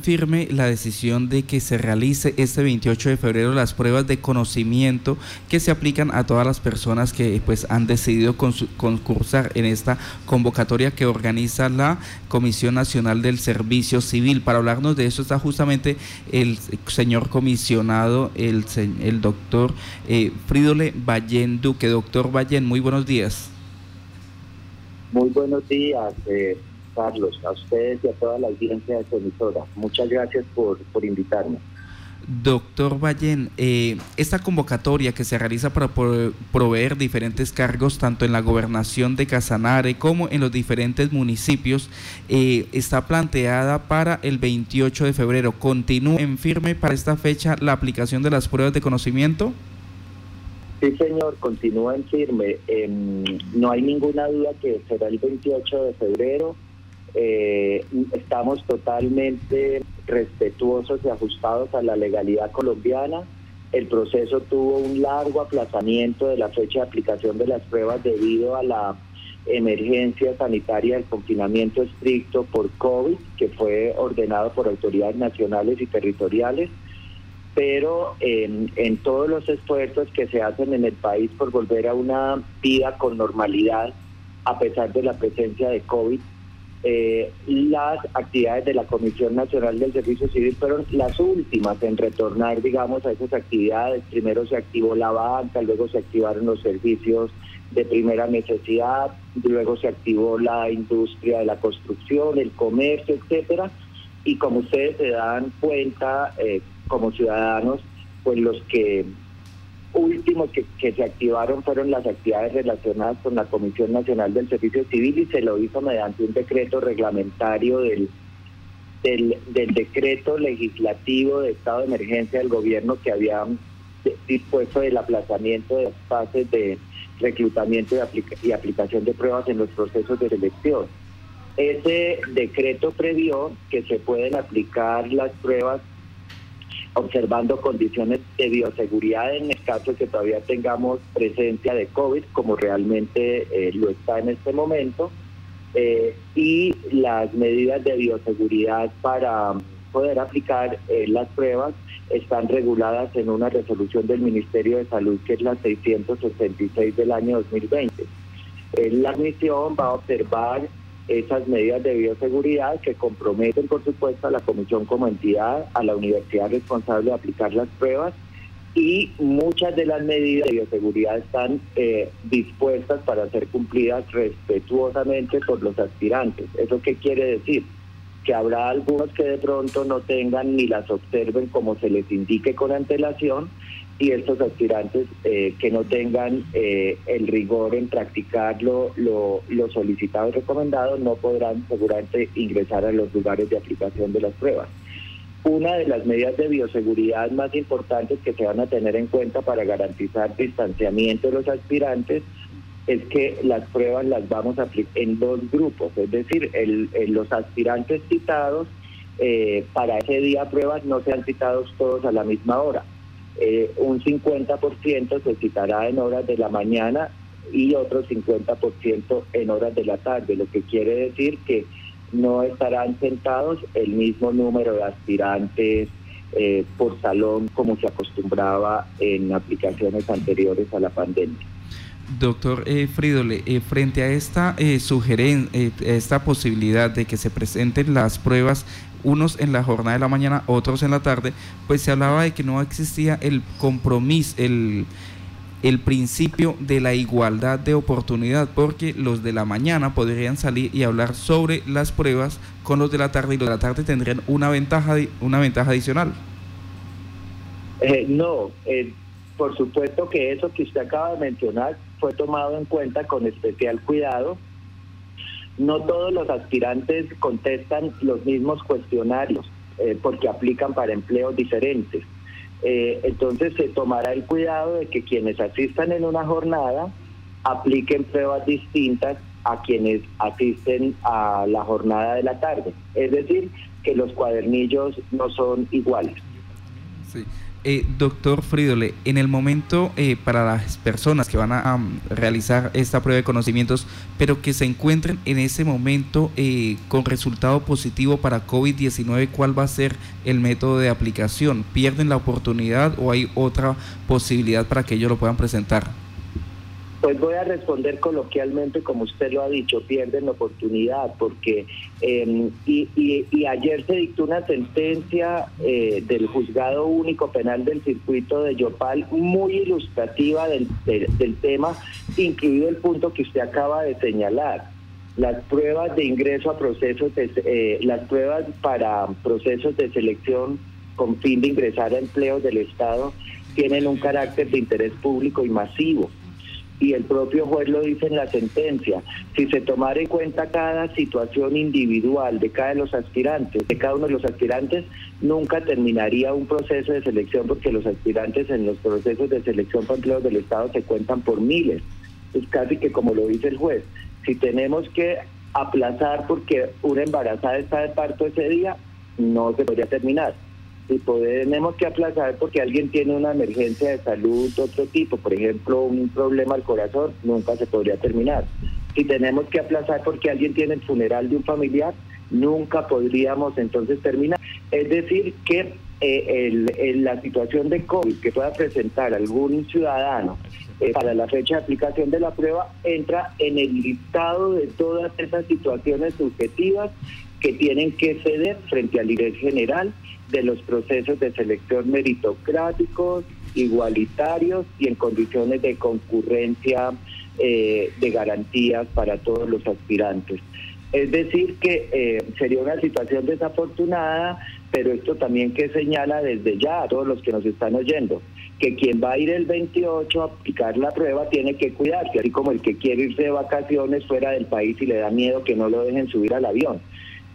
firme la decisión de que se realice este 28 de febrero las pruebas de conocimiento que se aplican a todas las personas que pues han decidido concursar en esta convocatoria que organiza la Comisión Nacional del Servicio Civil. Para hablarnos de eso está justamente el señor comisionado, el, el doctor eh, Fridole Ballén Duque. Doctor Ballén, muy buenos días. Muy buenos días. Eh Carlos, a ustedes y a toda la audiencia de su emisora. Muchas gracias por, por invitarme. Doctor Ballén, eh, esta convocatoria que se realiza para proveer diferentes cargos tanto en la gobernación de Casanare como en los diferentes municipios eh, está planteada para el 28 de febrero. ¿Continúa en firme para esta fecha la aplicación de las pruebas de conocimiento? Sí, señor, continúa en firme. Em, no hay ninguna duda que será el 28 de febrero eh, estamos totalmente respetuosos y ajustados a la legalidad colombiana. El proceso tuvo un largo aplazamiento de la fecha de aplicación de las pruebas debido a la emergencia sanitaria del confinamiento estricto por COVID, que fue ordenado por autoridades nacionales y territoriales. Pero en, en todos los esfuerzos que se hacen en el país por volver a una vida con normalidad, a pesar de la presencia de COVID, eh, las actividades de la Comisión Nacional del Servicio Civil fueron las últimas en retornar, digamos, a esas actividades. Primero se activó la banca, luego se activaron los servicios de primera necesidad, luego se activó la industria de la construcción, el comercio, etcétera. Y como ustedes se dan cuenta, eh, como ciudadanos, pues los que últimos que, se activaron fueron las actividades relacionadas con la Comisión Nacional del Servicio Civil y se lo hizo mediante un decreto reglamentario del, del, decreto legislativo de estado de emergencia del gobierno que había dispuesto el aplazamiento de las fases de reclutamiento y aplicación de pruebas en los procesos de selección. Ese decreto previó que se pueden aplicar las pruebas observando condiciones de bioseguridad en el caso que todavía tengamos presencia de COVID, como realmente eh, lo está en este momento, eh, y las medidas de bioseguridad para poder aplicar eh, las pruebas están reguladas en una resolución del Ministerio de Salud que es la 666 del año 2020. la misión va a observar esas medidas de bioseguridad que comprometen, por supuesto, a la comisión como entidad, a la universidad responsable de aplicar las pruebas y muchas de las medidas de bioseguridad están eh, dispuestas para ser cumplidas respetuosamente por los aspirantes. ¿Eso qué quiere decir? Que habrá algunos que de pronto no tengan ni las observen como se les indique con antelación y estos aspirantes eh, que no tengan eh, el rigor en practicar lo, solicitado y recomendado no podrán seguramente ingresar a los lugares de aplicación de las pruebas. Una de las medidas de bioseguridad más importantes que se van a tener en cuenta para garantizar distanciamiento de los aspirantes es que las pruebas las vamos a aplicar en dos grupos, es decir, los aspirantes citados eh, para ese día pruebas no sean citados todos a la misma hora eh, un 50% se citará en horas de la mañana y otro 50% en horas de la tarde, lo que quiere decir que no estarán sentados el mismo número de aspirantes eh, por salón como se acostumbraba en aplicaciones anteriores a la pandemia. Doctor eh, Fridole, eh, frente a esta eh, sugerencia, esta posibilidad de que se presenten las pruebas unos en la jornada de la mañana, otros en la tarde, pues se hablaba de que no existía el compromiso, el, el principio de la igualdad de oportunidad, porque los de la mañana podrían salir y hablar sobre las pruebas con los de la tarde y los de la tarde tendrían una ventaja, una ventaja adicional. Eh, no, por supuesto que eso que usted acaba de mencionar fue tomado en cuenta con especial cuidado. No todos los aspirantes contestan los mismos cuestionarios eh, porque aplican para empleos diferentes. Eh, entonces se tomará el cuidado de que quienes asistan en una jornada apliquen pruebas distintas a quienes asisten a la jornada de la tarde. Es decir, que los cuadernillos no son iguales. Eh, doctor Fridole, en el momento eh, para las personas que van a realizar esta prueba de conocimientos, pero que se encuentren en ese momento eh, con resultado positivo para COVID-19, ¿cuál va a ser el método de aplicación? ¿Pierden la oportunidad o hay otra posibilidad para que ellos lo puedan presentar? Pues voy a responder coloquialmente, como usted lo ha dicho, pierden la oportunidad, porque em, y, ayer se dictó una sentencia eh, del Juzgado Único Penal del Circuito de Yopal muy ilustrativa del, tema, incluido el punto que usted acaba de señalar. Las pruebas de ingreso a procesos, eh, las pruebas para procesos de selección con fin de ingresar a empleos del Estado tienen un carácter de interés público y masivo y el propio juez lo dice en la sentencia, si se tomara en cuenta cada situación individual de cada de los aspirantes, de cada uno de los aspirantes, nunca terminaría un proceso de selección porque los aspirantes en los procesos de selección para empleos del Estado se cuentan por miles. Es casi que como lo dice el juez, si tenemos que aplazar porque una embarazada está de parto ese día, no se podría terminar si tenemos que aplazar porque alguien tiene una emergencia de salud de otro tipo, por ejemplo, un problema al corazón, nunca se podría terminar. Si tenemos que aplazar porque alguien tiene el funeral de un familiar, nunca podríamos entonces terminar. Es decir, que eh, la situación de COVID que pueda presentar algún ciudadano eh, para la fecha de aplicación de la prueba entra en el listado de todas esas situaciones subjetivas que tienen que ceder frente al IRES general de los procesos de selección meritocráticos, igualitarios y en condiciones de concurrencia eh, de garantías para todos los aspirantes. Es decir, que eh, sería una situación desafortunada, pero esto también que señala desde ya a todos los que nos están oyendo, que quien va a ir el 28 a aplicar la prueba tiene que cuidarse, así como el que quiere irse de vacaciones fuera del país y le da miedo que no lo dejen subir al avión.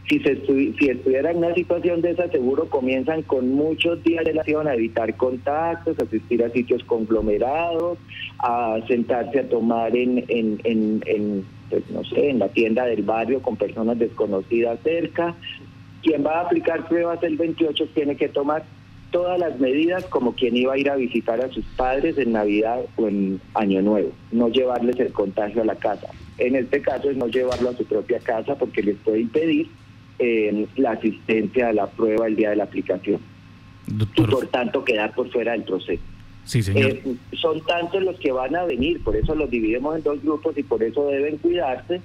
Si, se si estuviera en una situación de esa, seguro comienzan con muchos días de relación a evitar contactos, asistir a sitios conglomerados, a sentarse a tomar en, en, en, pues, no sé, en la tienda del barrio con personas desconocidas cerca. Quien va a aplicar pruebas el 28 tiene que tomar todas las medidas como quien iba a ir a visitar a sus padres en Navidad o en Año Nuevo, no llevarles el contagio a la casa. En este caso es no llevarlo a su propia casa porque les puede impedir la asistencia a la prueba el día de la aplicación. Y por tanto quedar por fuera del proceso. Sí, señor. Eh, son tantos los que van a venir, por eso los dividimos en dos grupos y por eso deben cuidarse.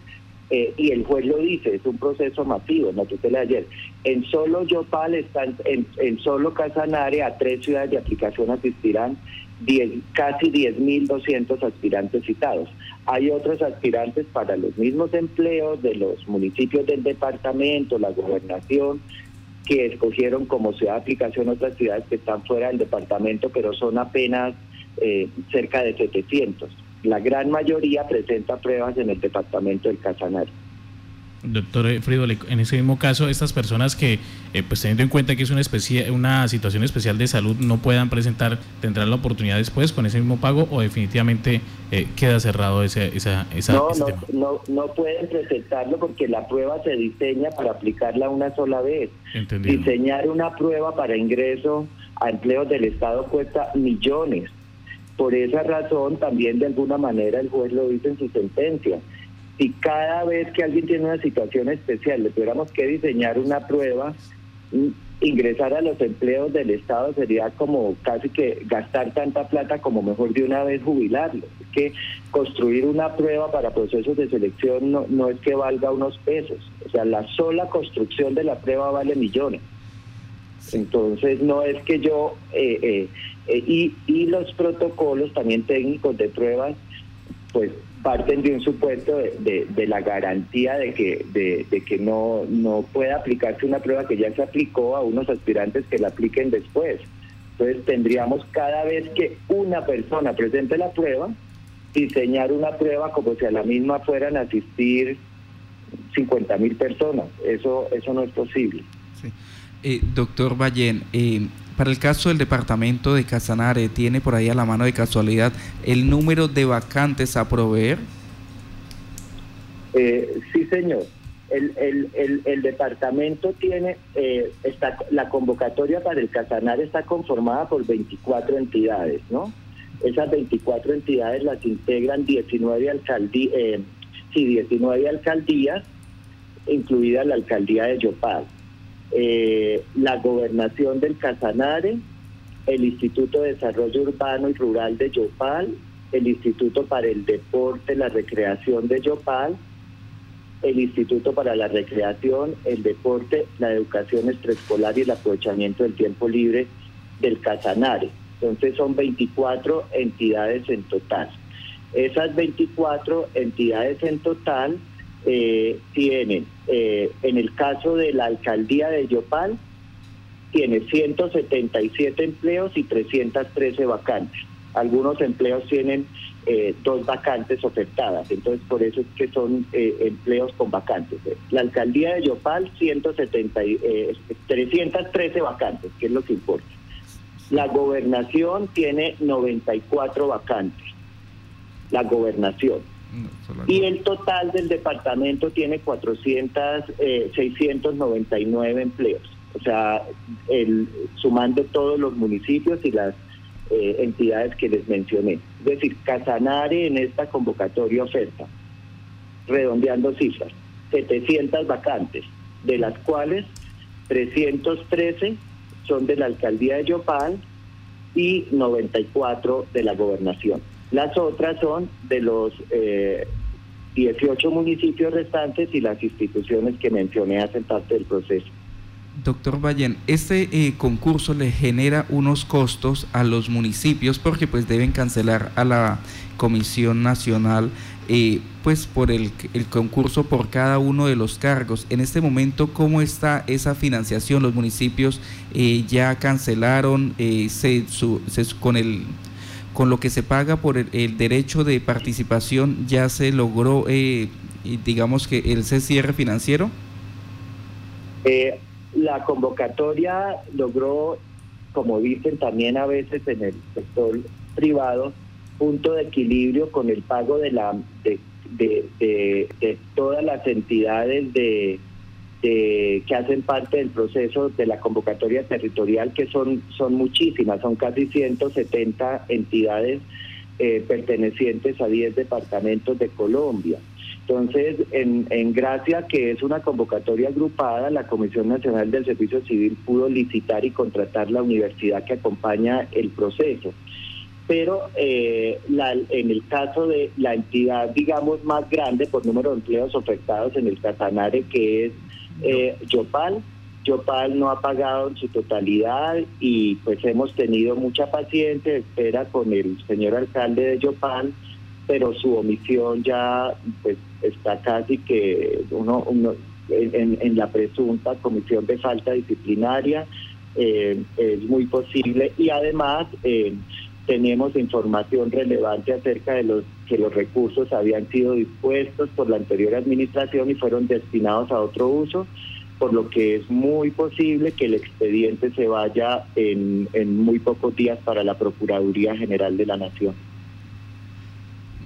Eh, y el juez lo dice, es un proceso masivo, no tutela ayer. En solo Yopal están, en, en solo Casanare, a tres ciudades de aplicación asistirán casi 10.200 aspirantes citados. Hay otros aspirantes para los mismos empleos de los municipios del departamento, la gobernación, que escogieron como ciudad de aplicación otras ciudades que están fuera del departamento, pero son apenas eh, cerca de 700. La gran mayoría presenta pruebas en el departamento del Casanare. Doctor Fridole, en ese mismo caso, estas personas que, eh, pues teniendo en cuenta que es una, especie, una situación especial de salud, no puedan presentar, ¿tendrán la oportunidad después con ese mismo pago o definitivamente eh, queda cerrado ese, esa, esa, no, no, No, no pueden presentarlo porque la prueba se diseña para aplicarla una sola vez. Diseñar una prueba para ingreso a empleos del Estado cuesta millones. Por esa razón, también de alguna manera el juez lo dice en su sentencia si cada vez que alguien tiene una situación especial le tuviéramos que diseñar una prueba, mm, ingresar a los empleos del Estado sería como casi que gastar tanta plata como mejor de una vez jubilarlo. Es que construir una prueba para procesos de selección no, no es que valga unos pesos, o sea, la sola construcción de la prueba vale millones. Entonces no es que yo, eh, eh, eh, y, y los protocolos también técnicos de pruebas, pues parten de un supuesto de, la garantía de que, de, que no, no pueda aplicarse una prueba que ya se aplicó a unos aspirantes que la apliquen después. Entonces tendríamos cada vez que una persona presente la prueba, diseñar una prueba como si a la misma fueran a asistir 50 mil personas. Eso, eso no es posible. Eh, doctor Ballén, eh, para el caso del departamento de Casanare, ¿tiene por ahí a la mano de casualidad el número de vacantes a proveer? Eh, sí, señor. El, departamento tiene, eh, está, la convocatoria para el Casanar está conformada por 24 entidades, ¿no? Esas 24 entidades las integran 19 alcaldías, eh, sí, 19 alcaldías, incluida la alcaldía de Yopal, eh, la gobernación del Casanare, el Instituto de Desarrollo Urbano y Rural de Yopal, el Instituto para el Deporte, la Recreación de Yopal, el Instituto para la Recreación, el Deporte, la Educación Extraescolar y el Aprovechamiento del Tiempo Libre del Casanare. Entonces son 24 entidades en total. Esas 24 entidades en total eh, tienen, eh, en el caso de la alcaldía de Yopal, tiene 177 empleos y 313 vacantes. Algunos empleos tienen eh, dos vacantes ofertadas, entonces por eso es que son empleos con vacantes. La alcaldía de Yopal, 170, 313 vacantes, que es lo que importa. La gobernación tiene 94 vacantes. La gobernación. Y el total del departamento tiene 400, 699 eh, empleos. O sea, el, sumando todos los municipios y las eh, entidades que les mencioné. Es decir, Casanare en esta convocatoria oferta, redondeando cifras, 700 vacantes, de las cuales 313 son de la alcaldía de Yopal y 94 de la gobernación. Las otras son de los 18 eh, municipios restantes y las instituciones que mencioné hacen parte del proceso. Doctor Vallen, este eh, concurso le genera unos costos a los municipios porque pues deben cancelar a la Comisión Nacional eh, pues por el, concurso por cada uno de los cargos. En este momento, ¿cómo está esa financiación? Los municipios eh, ya cancelaron con el con lo que se paga por el, derecho de participación, ya se logró, digamos que el cierre financiero. la convocatoria logró, como dicen también a veces en el sector privado, punto de equilibrio con el pago de la de, de, todas las entidades de, que hacen parte del proceso de la convocatoria territorial, que son, son muchísimas, son casi 170 entidades eh, pertenecientes a 10 departamentos de Colombia. Entonces, en, en gracia que es una convocatoria agrupada, la Comisión Nacional del Servicio Civil pudo licitar y contratar la universidad que acompaña el proceso pero eh, en el caso de la entidad, digamos, más grande por número de empleos ofertados en el Casanare, que es eh, Yopal, Yopal no ha pagado en su totalidad y pues hemos tenido mucha paciencia, espera con el señor alcalde de Yopal, pero su omisión ya pues está casi que uno, en, la presunta comisión de falta disciplinaria, eh, es muy posible y además... Eh, tenemos información relevante acerca de los que los recursos habían sido dispuestos por la anterior administración y fueron destinados a otro uso, por lo que es muy posible que el expediente se vaya en, en muy pocos días para la Procuraduría General de la Nación.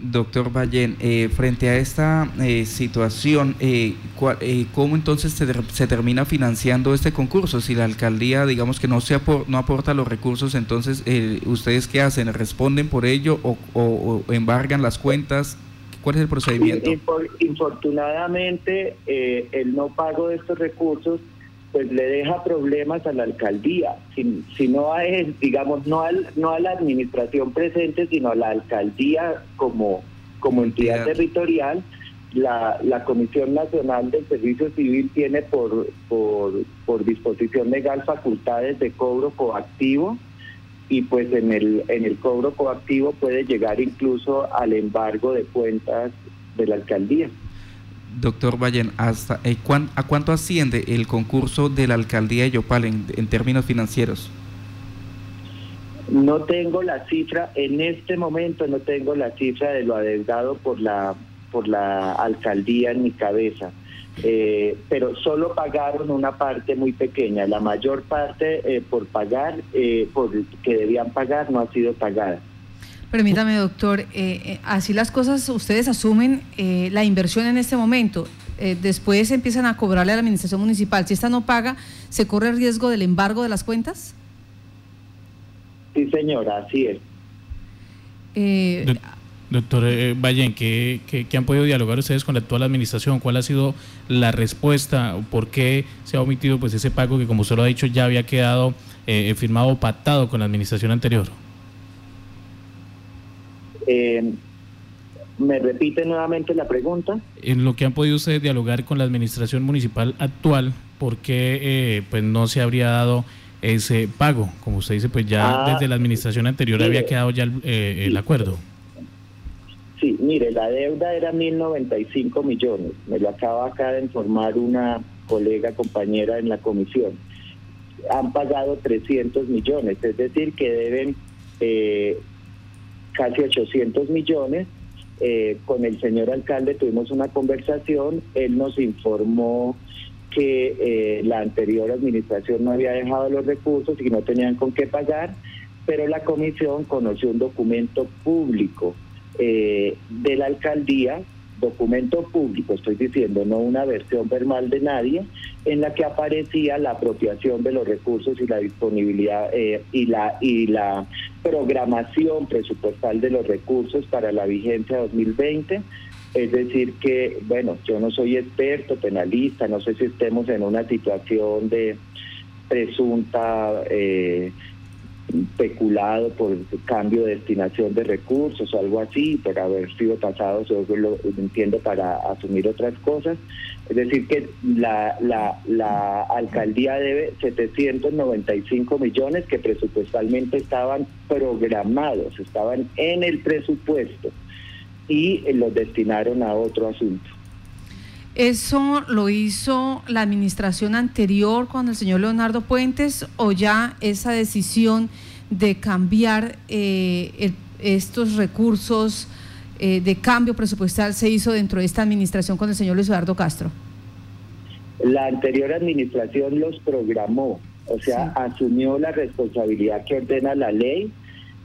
Doctor Ballén, eh, frente a esta eh, situación, eh, ¿cómo entonces se, termina financiando este concurso? Si la alcaldía, digamos que no, se no aporta los recursos, entonces, ¿ustedes qué hacen? ¿Responden por ello o, embargan las cuentas? ¿Cuál es el procedimiento? Infortunadamente, el no pago de estos recursos pues le deja problemas a la alcaldía, si, si no a digamos, no, al, no a la administración presente, sino a la alcaldía como, como entidad territorial. La, la Comisión Nacional del Servicio Civil tiene por, por, por disposición legal facultades de cobro coactivo y pues en el, en el cobro coactivo puede llegar incluso al embargo de cuentas de la alcaldía. Doctor Vallen, hasta, eh, ¿a cuánto asciende el concurso de la alcaldía de Yopal en, términos financieros? No tengo la cifra, en este momento no tengo la cifra de lo adeudado por la, por la alcaldía en mi cabeza. Eh, pero solo pagaron una parte muy pequeña. La mayor parte eh, por pagar, por que debían pagar, no ha sido pagada. Permítame, doctor, eh, eh, así las cosas, ustedes asumen eh, la inversión en este momento. eh, después empiezan a cobrarle a la administración municipal. Si esta no paga, ¿se corre el riesgo del embargo de las cuentas? Sí, señora, así es. Eh, doctor eh, Valle, ¿qué, han podido dialogar ustedes con la actual administración? ¿Cuál ha sido la respuesta? ¿Por qué se ha omitido pues ese pago que, como usted lo ha dicho, ya había quedado eh, firmado o pactado con la administración anterior? Eh, ¿Me repite nuevamente la pregunta? En lo que han podido ustedes dialogar con la administración municipal actual, ¿por qué pues no se habría dado ese pago? Como usted dice, pues ya ah, desde la administración anterior había quedado ya el, el acuerdo. Sí, mire, la deuda era 1.095 millones. Me lo acaba acá de informar una colega, compañera en la comisión. Han pagado 300 millones, es decir, que deben eh, casi 800 millones. Eh, con el señor alcalde tuvimos una conversación, él nos informó que eh, la anterior administración no había dejado los recursos y no tenían con qué pagar, pero la comisión conoció un documento público eh, de la alcaldía, documento público, estoy diciendo, no una versión verbal de nadie, en la que aparecía la apropiación de los recursos y la disponibilidad eh, y la y la programación presupuestal de los recursos para la vigencia 2020. Es decir, que, bueno, yo no soy experto penalista, no sé si estemos en una situación de presunta eh, peculado por cambio de destinación de recursos o algo así, por haber sido pasados, yo lo entiendo, para asumir otras cosas. Es decir, que la, la, la alcaldía debe 795 millones que presupuestalmente estaban programados, estaban en el presupuesto y los destinaron a otro asunto. ¿Eso lo hizo la administración anterior con el señor Leonardo Puentes o ya esa decisión de cambiar eh, estos recursos eh, de cambio presupuestal se hizo dentro de esta administración con el señor Luis Eduardo Castro? La anterior administración los programó, o sea, asumió la responsabilidad que ordena la ley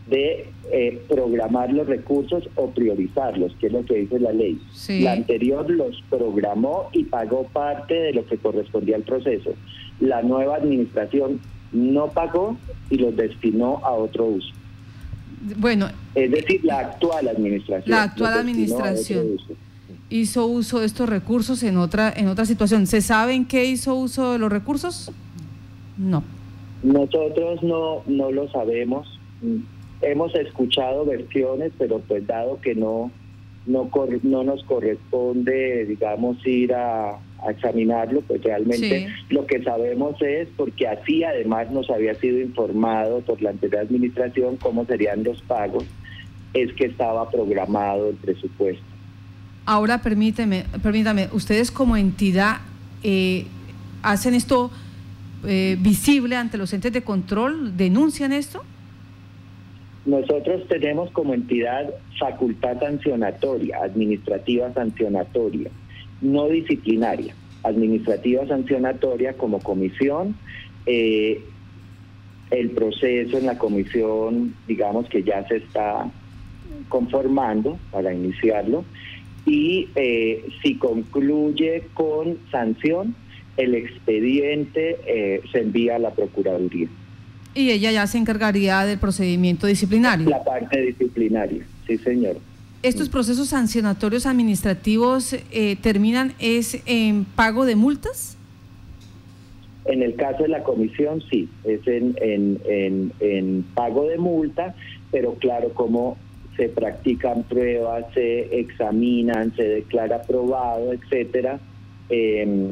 de eh, programar los recursos o priorizarlos, que es lo que dice la ley. La anterior los programó y pagó parte de lo que correspondía al proceso. La nueva administración no pagó y los destinó a otro uso. Bueno, es decir, la actual administración. La actual administración hizo uso de estos recursos en otra en otra situación. ¿Se sabe en qué hizo uso de los recursos? No. Nosotros no no lo sabemos hemos escuchado versiones, pero pues dado que no, no, no nos corresponde, digamos, ir a, examinarlo, pues realmente lo que sabemos es, porque así además nos había sido informado por la anterior administración cómo serían los pagos, es que estaba programado el presupuesto. Ahora permíteme, permítame, ustedes como entidad eh, hacen esto eh, visible ante los entes de control, denuncian esto. Nosotros tenemos como entidad facultad sancionatoria, administrativa sancionatoria, no disciplinaria, administrativa sancionatoria como comisión. Eh, el proceso en la comisión, digamos que ya se está conformando para iniciarlo y eh, si concluye con sanción, el expediente eh, se envía a la Procuraduría. Y ella ya se encargaría del procedimiento disciplinario. La parte disciplinaria, sí, señor. ¿Estos procesos sancionatorios administrativos eh, terminan es en pago de multas? En el caso de la comisión, sí, es en, en, en, pago de multa, pero claro, como se practican pruebas, se examinan, se declara aprobado, etcétera, eh,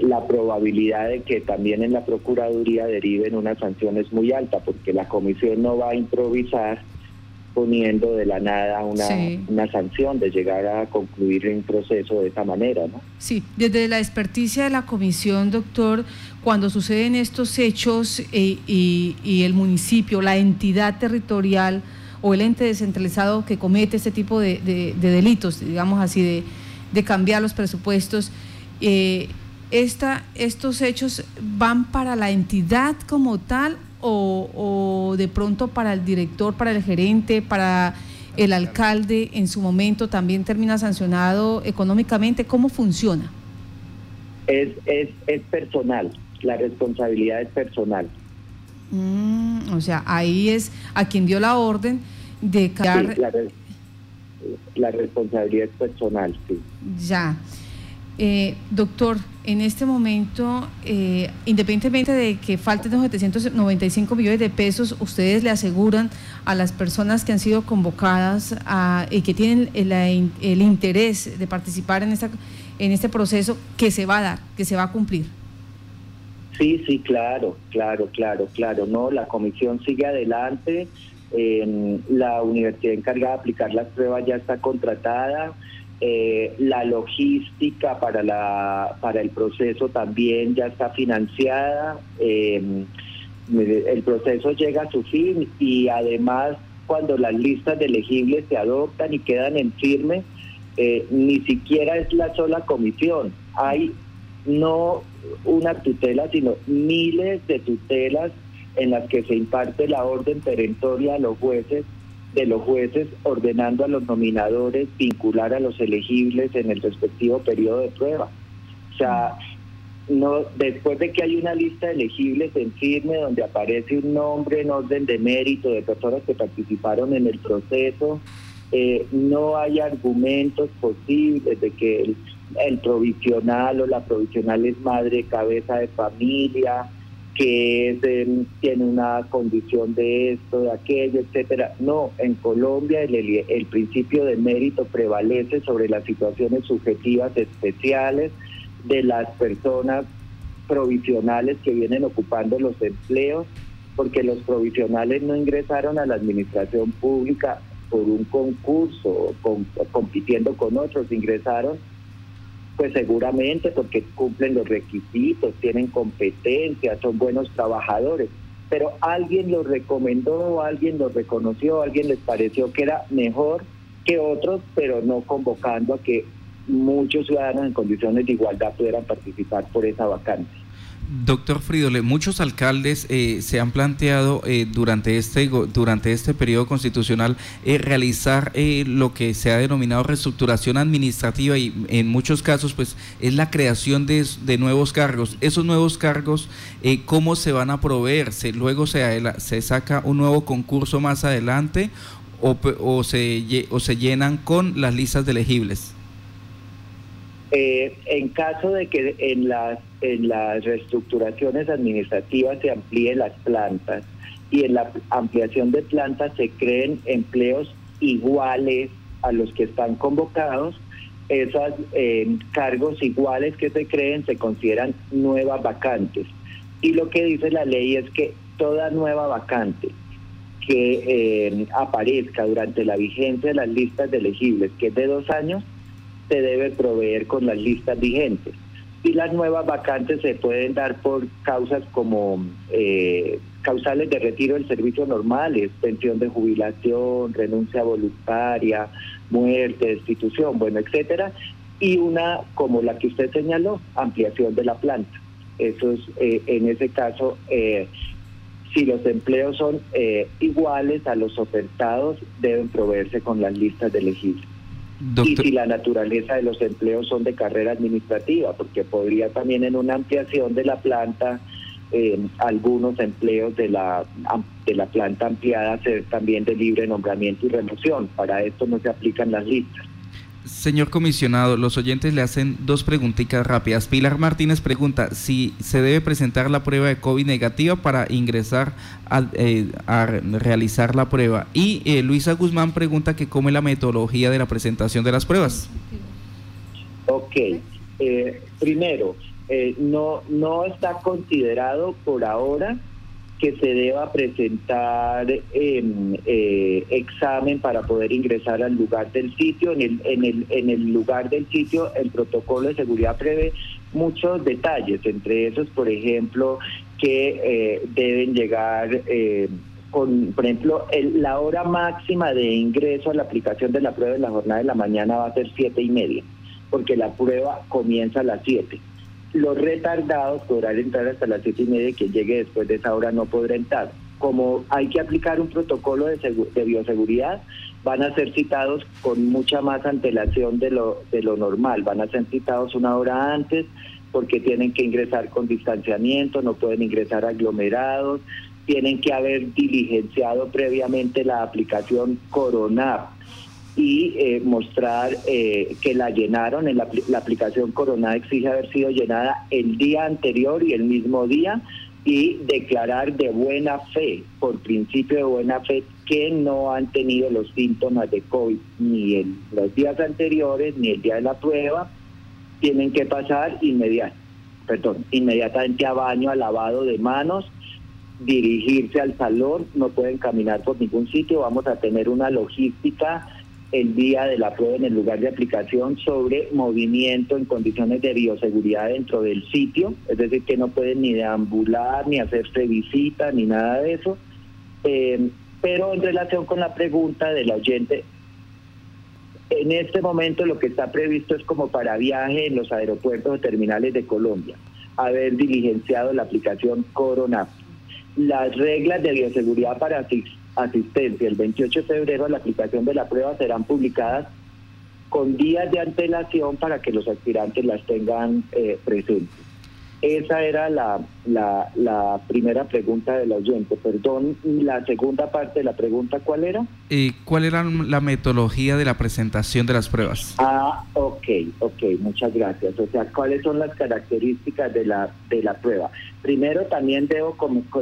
la probabilidad de que también en la Procuraduría deriven una sanción es muy alta, porque la comisión no va a improvisar poniendo de la nada una, una sanción de llegar a concluir un proceso de esa manera. ¿no? Sí, desde la experticia de la comisión, doctor, cuando suceden estos hechos eh, y, y, el municipio, la entidad territorial o el ente descentralizado que comete este tipo de, de, delitos, digamos así, de, de cambiar los presupuestos, eh, esta, estos hechos van para la entidad como tal o, de pronto para el director, para el gerente, para el alcalde en su momento también termina sancionado económicamente. ¿Cómo funciona? Es, es, es personal, la responsabilidad es personal. Mm, o sea, ahí es a quien dio la orden de crear... la, responsabilidad es personal, sí. Ya. Eh, doctor, en este momento, eh, independientemente de que falten los 795 millones de pesos, ustedes le aseguran a las personas que han sido convocadas y que tienen el, interés de participar en, esta, en este proceso que se va a dar, que se va a cumplir. Sí, sí, claro, claro, claro, claro. No, la comisión sigue adelante. la universidad encargada de aplicar las pruebas ya está contratada. Eh, la logística para, la, para el proceso también ya está financiada. Em, el proceso llega a su fin y además cuando las listas de elegibles se adoptan y quedan en firme, eh, ni siquiera es la sola comisión. Hay no una tutela, sino miles de tutelas en las que se imparte la orden perentoria a los jueces de los jueces ordenando a los nominadores vincular a los elegibles en el respectivo periodo de prueba. O sea, no después de que hay una lista de elegibles en firme donde aparece un nombre en orden de mérito de personas que participaron en el proceso, eh, no hay argumentos posibles de que el, el provisional o la provisional es madre cabeza de familia, que tiene una condición de esto, de aquello, etcétera. No, en Colombia el, el principio de mérito prevalece sobre las situaciones subjetivas especiales de las personas provisionales que vienen ocupando los empleos, porque los provisionales no ingresaron a la administración pública por un concurso, compitiendo con otros, ingresaron pues seguramente porque cumplen los requisitos, tienen competencia, son buenos trabajadores, pero alguien los recomendó, alguien los reconoció, alguien les pareció que era mejor que otros, pero no convocando a que muchos ciudadanos en condiciones de igualdad pudieran participar por esa vacante. Doctor Fridole, muchos alcaldes eh, se han planteado eh, durante, este, durante este periodo constitucional eh, realizar lo que se ha denominado reestructuración administrativa y en muchos casos pues es la creación de, nuevos cargos. Esos nuevos cargos, ¿cómo se van a proveer? ¿Se, ¿Luego se, se saca un nuevo concurso más adelante o, o, se, o se llenan con las listas de elegibles? Eh, en caso de que en las, en las reestructuraciones administrativas se amplíen las plantas y en la ampliación de plantas se creen empleos iguales a los que están convocados, esos eh, cargos iguales que se creen se consideran nuevas vacantes. Y lo que dice la ley es que toda nueva vacante que eh, aparezca durante la vigencia de las listas de elegibles, que es de dos años, se debe proveer con las listas vigentes. Y las nuevas vacantes se pueden dar por causas como eh, causales de retiro del servicio normales, pensión de jubilación, renuncia voluntaria, muerte, destitución, bueno, etcétera, y una como la que usted señaló, ampliación de la planta. Eso es, eh, en ese caso, eh, si los empleos son iguales a los ofertados, deben proveerse con las listas de elegibles. Y si la naturaleza de los empleos son de carrera administrativa, porque podría también en una ampliación de la planta, eh, algunos empleos de la, de la planta ampliada ser también de libre nombramiento y remoción. Para esto no se aplican las listas. Señor comisionado, los oyentes le hacen dos preguntitas rápidas. Pilar Martínez pregunta si se debe presentar la prueba de COVID negativa para ingresar a, eh, realizar la prueba. Y eh, Luisa Guzmán pregunta que cómo es la metodología de la presentación de las pruebas. Ok, eh, primero, no, no está considerado por ahora que se deba presentar eh, examen para poder ingresar al lugar del sitio. En el, en, el, en el lugar del sitio el protocolo de seguridad prevé muchos detalles, entre esos, por ejemplo, que eh, deben llegar... Eh, con, por ejemplo, la hora máxima de ingreso a la aplicación de la prueba en la jornada de la mañana va a ser siete y media, porque la prueba comienza a las siete los retardados podrán entrar hasta las siete y media y quien llegue después de esa hora no podrá entrar. Como hay que aplicar un protocolo de, bioseguridad, van a ser citados con mucha más antelación de lo, de lo normal, van a ser citados una hora antes porque tienen que ingresar con distanciamiento, no pueden ingresar aglomerados, tienen que haber diligenciado previamente la aplicación Coronar y eh, mostrar eh, que la llenaron. En la, aplicación Corona exige haber sido llenada el día anterior y el mismo día y declarar de buena fe, por principio de buena fe, que no han tenido los síntomas de COVID ni en los días anteriores ni el día de la prueba, tienen que pasar inmediatamente a baño, a lavado de manos, dirigirse al salón, no pueden caminar por ningún sitio, vamos a tener una logística el día de la prueba en el lugar de aplicación sobre movimiento en condiciones de bioseguridad dentro del sitio, es decir, que no pueden ni deambular, ni hacerse visita, ni nada de eso. Eh, pero en relación con la pregunta del oyente, en este momento lo que está previsto es como para viaje en los aeropuertos o terminales de Colombia, haber diligenciado la aplicación Corona. Las reglas de bioseguridad para asistir asistencia el 28 de febrero, la aplicación de la prueba serán publicadas con días de antelación para que los aspirantes las tengan eh, presentes. Esa era la, la, la, primera pregunta del oyente. Perdón, la segunda parte de la pregunta, ¿cuál era? Eh, ¿Cuál era la metodología de la presentación de las pruebas? Ah, ok, ok, muchas gracias. O sea, ¿cuáles son las características de la, de la prueba? Primero, también debo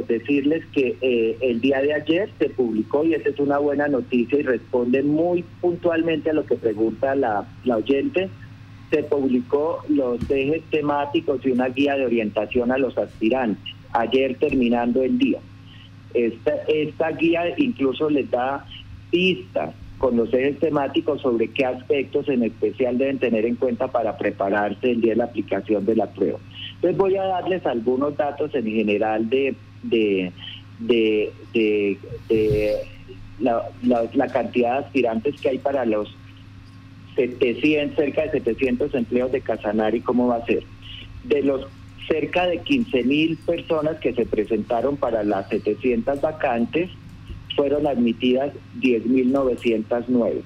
decirles que eh, el día de ayer se publicó, y esa es una buena noticia y responde muy puntualmente a lo que pregunta la, la oyente, se publicó los ejes temáticos y una guía de orientación a los aspirantes, ayer terminando el día. Esta, esta guía incluso les da pistas con los ejes temáticos sobre qué aspectos en especial deben tener en cuenta para prepararse el día de la aplicación de la prueba. Entonces voy a darles algunos datos en general de, de, de, la, la cantidad de aspirantes que hay para los 700, cerca de 700 empleos de Casanari, ¿cómo va a ser? De los cerca de 15 mil personas que se presentaron para las 700 vacantes, fueron admitidas 10.909.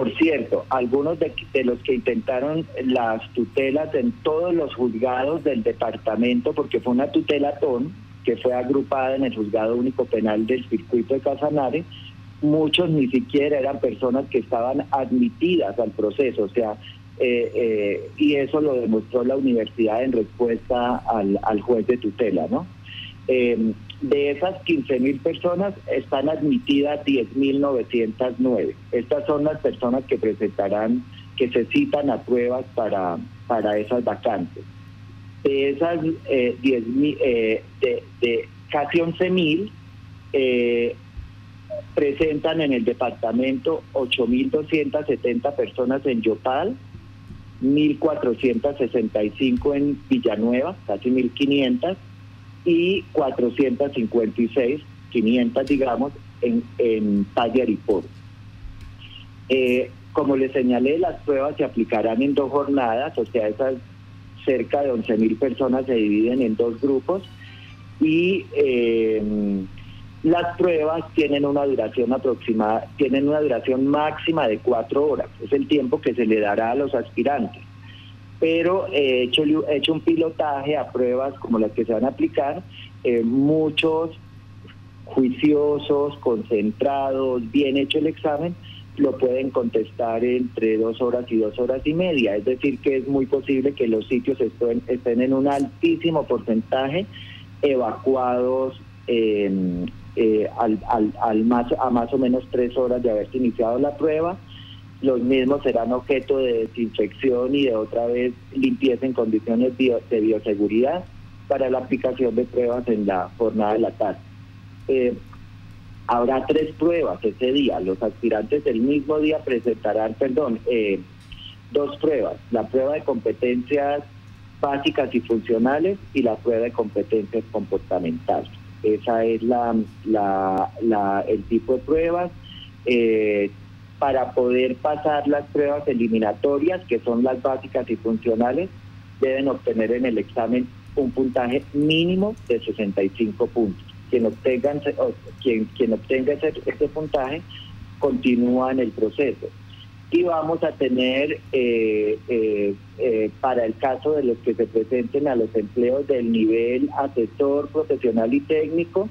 Por cierto, algunos de, los que intentaron las tutelas en todos los juzgados del departamento, porque fue una tutelatón que fue agrupada en el juzgado único penal del circuito de Casanare, muchos ni siquiera eran personas que estaban admitidas al proceso, o sea, eh, eh, y eso lo demostró la universidad en respuesta al, al juez de tutela, ¿no? Eh, de esas 15 mil personas están admitidas 10.909. Estas son las personas que presentarán, que se citan a pruebas para, para esas vacantes. De esas eh, 10, eh, de, casi 11 mil, eh, presentan en el departamento 8.270 personas en Yopal, 1.465 en Villanueva, casi 1.500, y 456, 500 digamos, en, en Aripor. Eh, como les señalé, las pruebas se aplicarán en dos jornadas, o sea, esas cerca de 11.000 personas se dividen en dos grupos y eh, las pruebas tienen una duración aproximada, tienen una duración máxima de cuatro horas, es el tiempo que se le dará a los aspirantes. Pero he hecho, he hecho un pilotaje a pruebas como las que se van a aplicar, eh, muchos juiciosos, concentrados, bien hecho el examen, lo pueden contestar entre dos horas y dos horas y media. Es decir, que es muy posible que los sitios estén, estén en un altísimo porcentaje evacuados eh, eh, al, al, al más, a más o menos tres horas de haberse iniciado la prueba. Los mismos serán objeto de desinfección y de otra vez limpieza en condiciones de bioseguridad para la aplicación de pruebas en la jornada de la tarde. Eh, habrá tres pruebas ese día. Los aspirantes el mismo día presentarán, perdón, eh, dos pruebas. La prueba de competencias básicas y funcionales y la prueba de competencias comportamentales. Esa es la el tipo de pruebas. Eh, para poder pasar las pruebas eliminatorias, que son las básicas y funcionales, deben obtener en el examen un puntaje mínimo de 65 puntos. Quien obtenga, quien, quien obtenga ese, puntaje continúan el proceso. Y vamos a tener, eh, eh, eh, para el caso de los que se presenten a los empleos del nivel asesor profesional y técnico,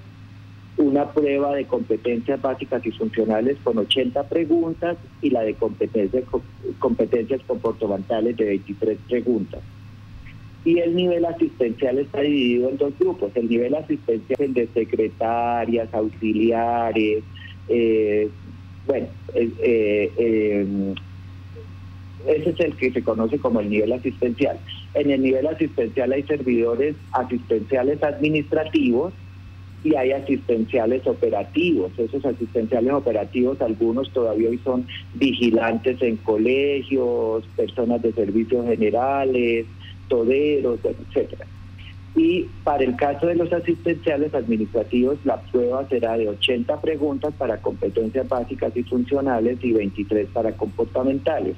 una prueba de competencias básicas y funcionales con 80 preguntas y la de competencias, competencias comportamentales de 23 preguntas. Y el nivel asistencial está dividido en dos grupos. El nivel asistencial es de secretarias, auxiliares, eh, bueno, eh, em, ese es el que se conoce como el nivel asistencial. En el nivel asistencial hay servidores asistenciales administrativos y hay asistenciales operativos. Esos asistenciales operativos, algunos todavía hoy son vigilantes en colegios, personas de servicios generales, toderos, etcétera. Y para el caso de los asistenciales administrativos, la prueba será de 80 preguntas para competencias básicas y funcionales y 23 para comportamentales.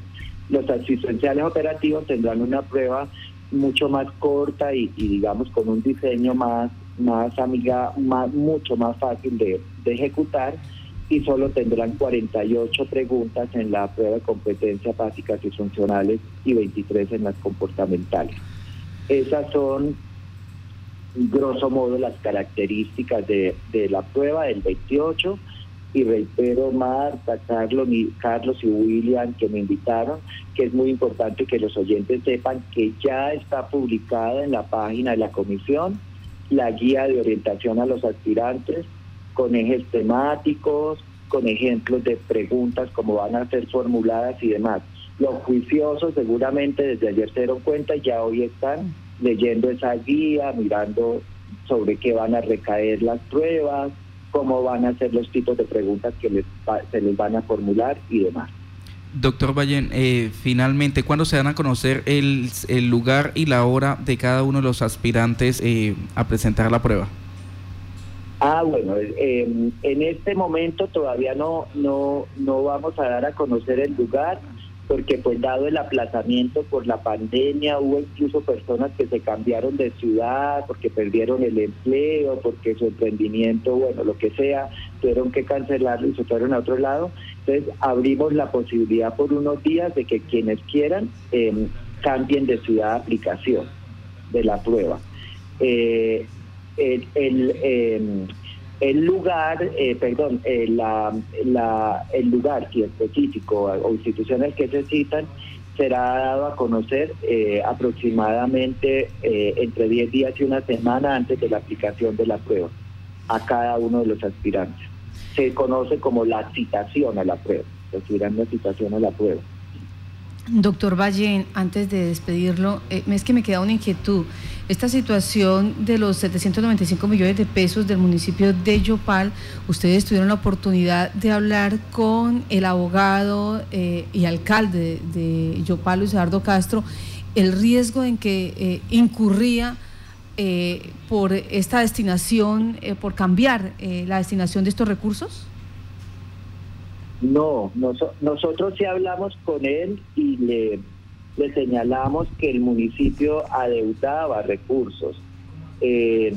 Los asistenciales operativos tendrán una prueba mucho más corta y, digamos con un diseño más más amiga, más, mucho más fácil de, ejecutar y solo tendrán 48 preguntas en la prueba de competencias básicas y funcionales y 23 en las comportamentales. Esas son, grosso modo, las características de, la prueba del 28 y reitero Marta, Carlos, Carlos y William que me invitaron, que es muy importante que los oyentes sepan que ya está publicada en la página de la comisión la guía de orientación a los aspirantes con ejes temáticos, con ejemplos de preguntas, cómo van a ser formuladas y demás. Los juiciosos seguramente desde ayer se dieron cuenta y ya hoy están leyendo esa guía, mirando sobre qué van a recaer las pruebas, cómo van a ser los tipos de preguntas que les, se les van a formular y demás. Doctor Vallen, eh, finalmente, ¿cuándo se van a conocer el, lugar y la hora de cada uno de los aspirantes eh, a presentar la prueba? Ah, bueno, eh, en este momento todavía no, no, no vamos a dar a conocer el lugar porque pues dado el aplazamiento por la pandemia, hubo incluso personas que se cambiaron de ciudad porque perdieron el empleo, porque su emprendimiento, bueno, lo que sea, tuvieron que cancelarlo y se fueron a otro lado. Entonces abrimos la posibilidad por unos días de que quienes quieran em, cambien de ciudad de aplicación de la prueba. Eh, el, em, el lugar, eh, perdón, eh, la, el lugar específico o institución al que se citan será dado a conocer eh, aproximadamente entre 10 días y una semana antes de la aplicación de la prueba a cada uno de los aspirantes. Se conoce como la citación a la prueba, recibirán la citación a la prueba. Doctor Valle, antes de despedirlo, es que me queda una inquietud esta situación de los 795 millones de pesos del municipio de Yopal, ustedes tuvieron la oportunidad de hablar con el abogado eh, y alcalde de Yopal, Luis Eduardo Castro, el riesgo en que eh, incurría eh, por esta destinación, por cambiar la destinación de estos recursos? No, nosotros sí hablamos con él y le le señalamos que el municipio adeudaba recursos. Eh,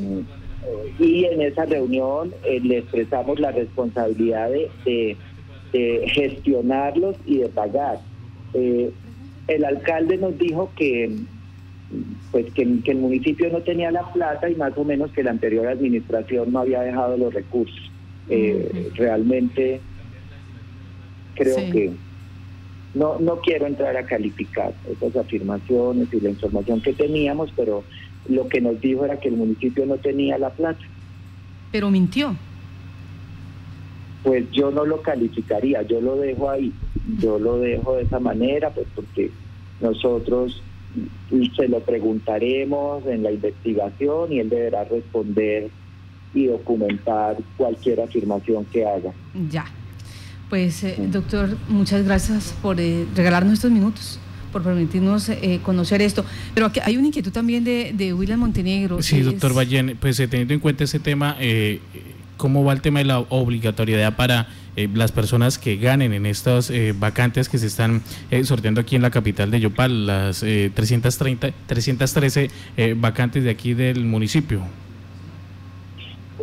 y en esa reunión eh, le expresamos la responsabilidad de, gestionarlos y de pagar. Eh, el alcalde nos dijo que pues que, el municipio no tenía la plata y más o menos que la anterior administración no había dejado los recursos. Realmente creo que no, no quiero entrar a calificar esas afirmaciones y la información que teníamos, pero lo que nos dijo era que el municipio no tenía la plata. Pero mintió. Pues yo no lo calificaría, yo lo dejo ahí, yo lo dejo de esa manera, pues porque nosotros se lo preguntaremos en la investigación y él deberá responder y documentar cualquier afirmación que haga. Ya, pues, eh, doctor, muchas gracias por eh, regalarnos estos minutos por permitirnos eh, conocer esto. Pero aquí hay una inquietud también de, de William Montenegro. Sí, doctor Ballén, pues teniendo en cuenta ese tema, ¿cómo va el tema de la obligatoriedad para las personas que ganen en estas vacantes que se están sorteando aquí en la capital de Yopal, las 330, 313 vacantes de aquí del municipio?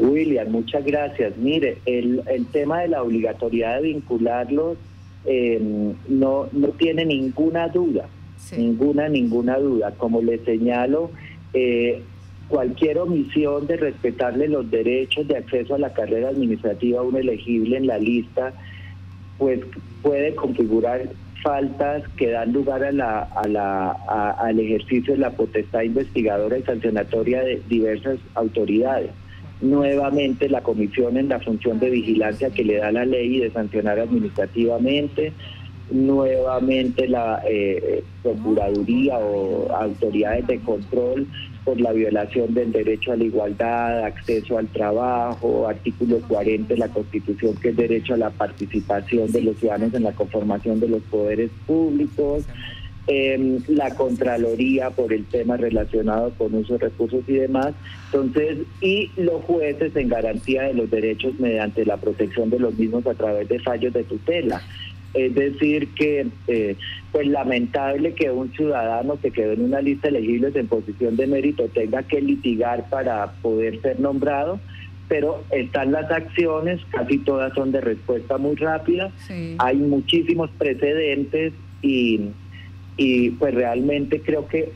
William, muchas gracias. Mire, el, el tema de la obligatoriedad de vincularlos em, no, no tiene ninguna duda, ninguna, ninguna duda. Como le señalo, eh, cualquier omisión de respetarle los derechos de acceso a la carrera administrativa a un elegible en la lista, pues puede configurar faltas que dan lugar a la, a la, al ejercicio de la potestad investigadora y sancionatoria de diversas autoridades. Nuevamente la comisión en la función de vigilancia que le da la ley de sancionar administrativamente, nuevamente la eh, Procuraduría o autoridades de control por la violación del derecho a la igualdad, acceso al trabajo, artículo 40 de la Constitución, que es derecho a la participación de los ciudadanos en la conformación de los poderes públicos, eh, la Contraloría por el tema relacionado con uso de recursos y demás. Entonces, y los jueces en garantía de los derechos mediante la protección de los mismos a través de fallos de tutela. Es decir, que eh, pues lamentable que un ciudadano que quedó en una lista elegible en posición de mérito tenga que litigar para poder ser nombrado, pero están las acciones, casi todas son de respuesta muy rápida, hay muchísimos precedentes y, y pues realmente creo que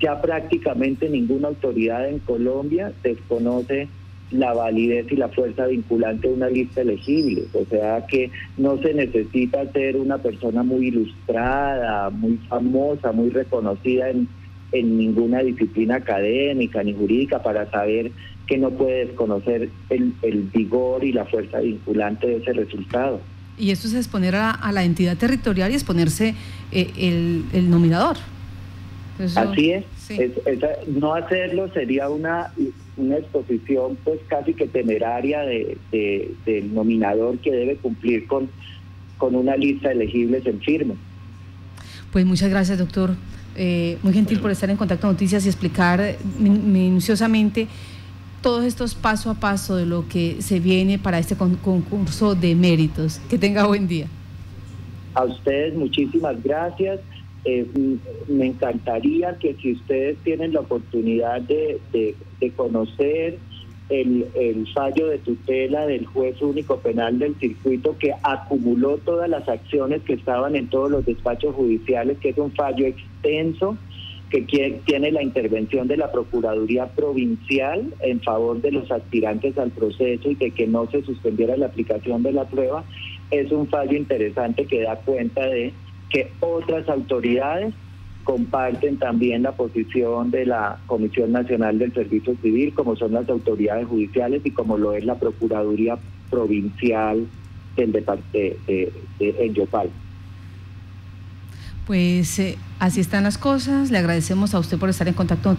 ya prácticamente ninguna autoridad en Colombia desconoce la validez y la fuerza vinculante de una lista elegible. O sea que no se necesita ser una persona muy ilustrada, muy famosa, muy reconocida en, en ninguna disciplina académica ni jurídica para saber que no puede desconocer el, el vigor y la fuerza vinculante de ese resultado. Y eso es exponer a, la entidad territorial y exponerse eh, el, el nominador. Así es. no hacerlo sería una, una exposición pues casi que temeraria de, del nominador que debe cumplir con, con una lista de elegibles en firme. Pues muchas gracias, doctor. Eh, muy gentil por estar en contacto con Noticias y explicar minuciosamente todos estos paso a paso de lo que se viene para este concurso de méritos. Que tenga buen día. A ustedes muchísimas gracias. Eh, me encantaría que si ustedes tienen la oportunidad de, conocer el, el, fallo de tutela del juez único penal del circuito que acumuló todas las acciones que estaban en todos los despachos judiciales, que es un fallo extenso que tiene la intervención de la Procuraduría Provincial en favor de los aspirantes al proceso y de que no se suspendiera la aplicación de la prueba, es un fallo interesante que da cuenta de que otras autoridades comparten también la posición de la Comisión Nacional del Servicio Civil, como son las autoridades judiciales y como lo es la Procuraduría Provincial del de, de, en Yopal. Pues eh, así están las cosas. Le agradecemos a usted por estar en contacto.